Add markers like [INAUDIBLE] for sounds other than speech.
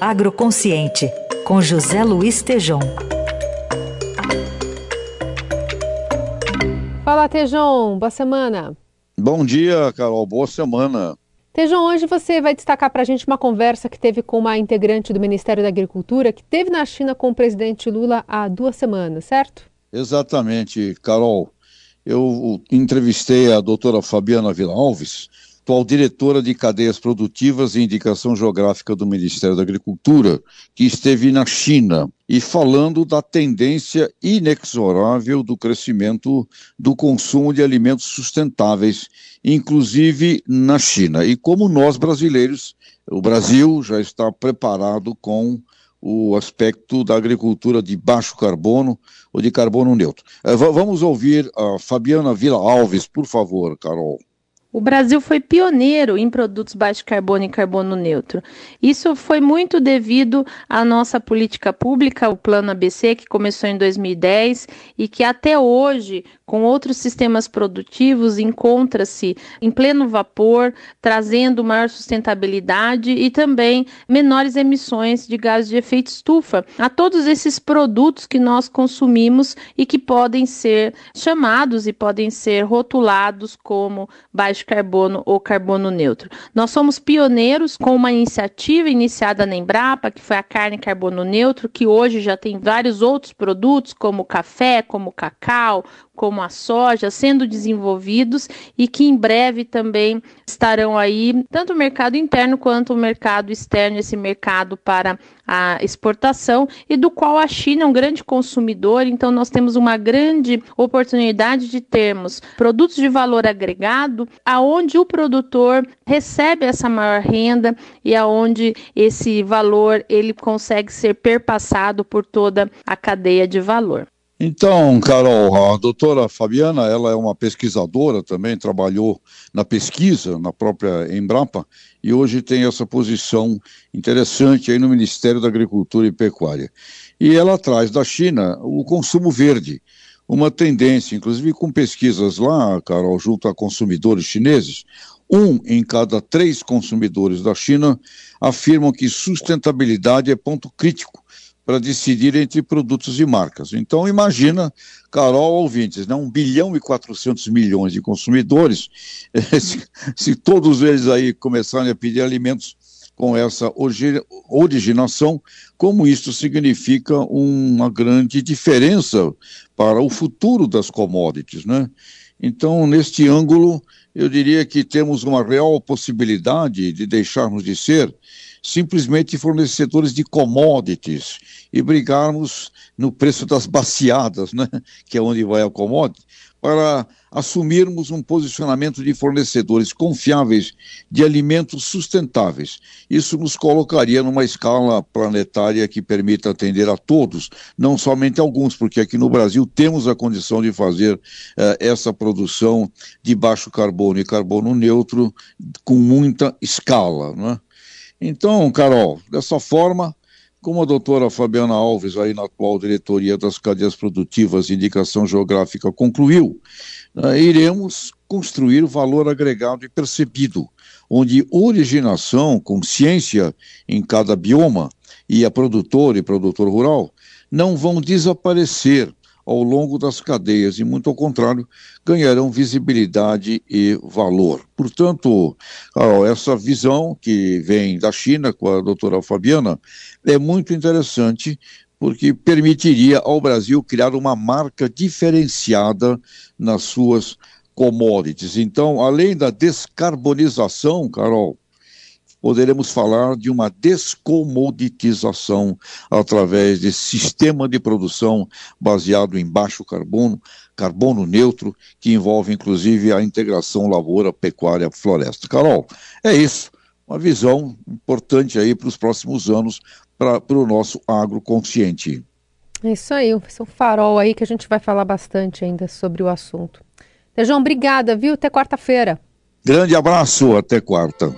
Agroconsciente, com José Luiz Tejom. Fala, Tejom. Boa semana. Bom dia, Carol. Boa semana. Tejão, hoje você vai destacar para a gente uma conversa que teve com uma integrante do Ministério da Agricultura que teve na China com o presidente Lula há duas semanas, certo? Exatamente, Carol. Eu entrevistei a doutora Fabiana Vila Alves, atual diretora de cadeias produtivas e indicação geográfica do Ministério da Agricultura, que esteve na China e falando da tendência inexorável do crescimento do consumo de alimentos sustentáveis, inclusive na China. E como nós brasileiros, o Brasil já está preparado com o aspecto da agricultura de baixo carbono ou de carbono neutro. Eh, vamos ouvir a Fabiana Vila Alves, por favor, Carol. O Brasil foi pioneiro em produtos baixo carbono e carbono neutro. Isso foi muito devido à nossa política pública, o Plano ABC, que começou em 2010 e que até hoje, com outros sistemas produtivos, encontra-se em pleno vapor, trazendo maior sustentabilidade e também menores emissões de gases de efeito estufa a todos esses produtos que nós consumimos e que podem ser chamados e podem ser rotulados como baixo baixo carbono ou carbono neutro. Nós somos pioneiros com uma iniciativa iniciada na Embrapa, que foi a carne carbono neutro, que hoje já tem vários outros produtos, como café, como cacau, como a soja, sendo desenvolvidos e que em breve também estarão aí, tanto o mercado interno quanto o mercado externo, esse mercado para a exportação e do qual a China é um grande consumidor, então nós temos uma grande oportunidade de termos produtos de valor agregado, aonde o produtor recebe essa maior renda e aonde esse valor ele consegue ser perpassado por toda a cadeia de valor. Então, Carol, a doutora Fabiana, ela é uma pesquisadora também, trabalhou na pesquisa, na própria Embrapa, e hoje tem essa posição interessante aí no Ministério da Agricultura e Pecuária. E ela traz da China o consumo verde, uma tendência, inclusive com pesquisas lá, Carol, junto a consumidores chineses, um em cada três consumidores da China afirmam que sustentabilidade é ponto crítico para decidir entre produtos e marcas. Então, imagina, Carol, ouvintes, né, 1 bilhão e 400 milhões de consumidores, [LAUGHS] se, se todos eles aí começarem a pedir alimentos com essa originação, como isso significa uma grande diferença para o futuro das commodities, né? Então, neste ângulo, eu diria que temos uma real possibilidade de deixarmos de ser simplesmente fornecedores de commodities e brigarmos no preço das baciadas, né, que é onde vai a commodity, para assumirmos um posicionamento de fornecedores confiáveis de alimentos sustentáveis. Isso nos colocaria numa escala planetária que permita atender a todos, não somente alguns, porque aqui no Brasil temos a condição de fazer eh, essa produção de baixo carbono e carbono neutro com muita escala. Né? Então, Carol, dessa forma, como a doutora Fabiana Alves, aí na atual diretoria das cadeias produtivas e indicação geográfica, concluiu, né, iremos construir valor agregado e percebido, onde originação, consciência em cada bioma e a produtor e produtor rural não vão desaparecer ao longo das cadeias e, muito ao contrário, ganharão visibilidade e valor. Portanto, Carol, essa visão que vem da China com a doutora Fabiana é muito interessante porque permitiria ao Brasil criar uma marca diferenciada nas suas commodities. Então, além da descarbonização, Carol, poderemos falar de uma descomoditização através desse sistema de produção baseado em baixo carbono, carbono neutro, que envolve inclusive a integração lavoura, pecuária, floresta. Carol, é isso. Uma visão importante aí para os próximos anos para o nosso agro consciente. É isso aí, é um farol aí que a gente vai falar bastante ainda sobre o assunto. Tejão, obrigada, viu? Até quarta-feira. Grande abraço, até quarta.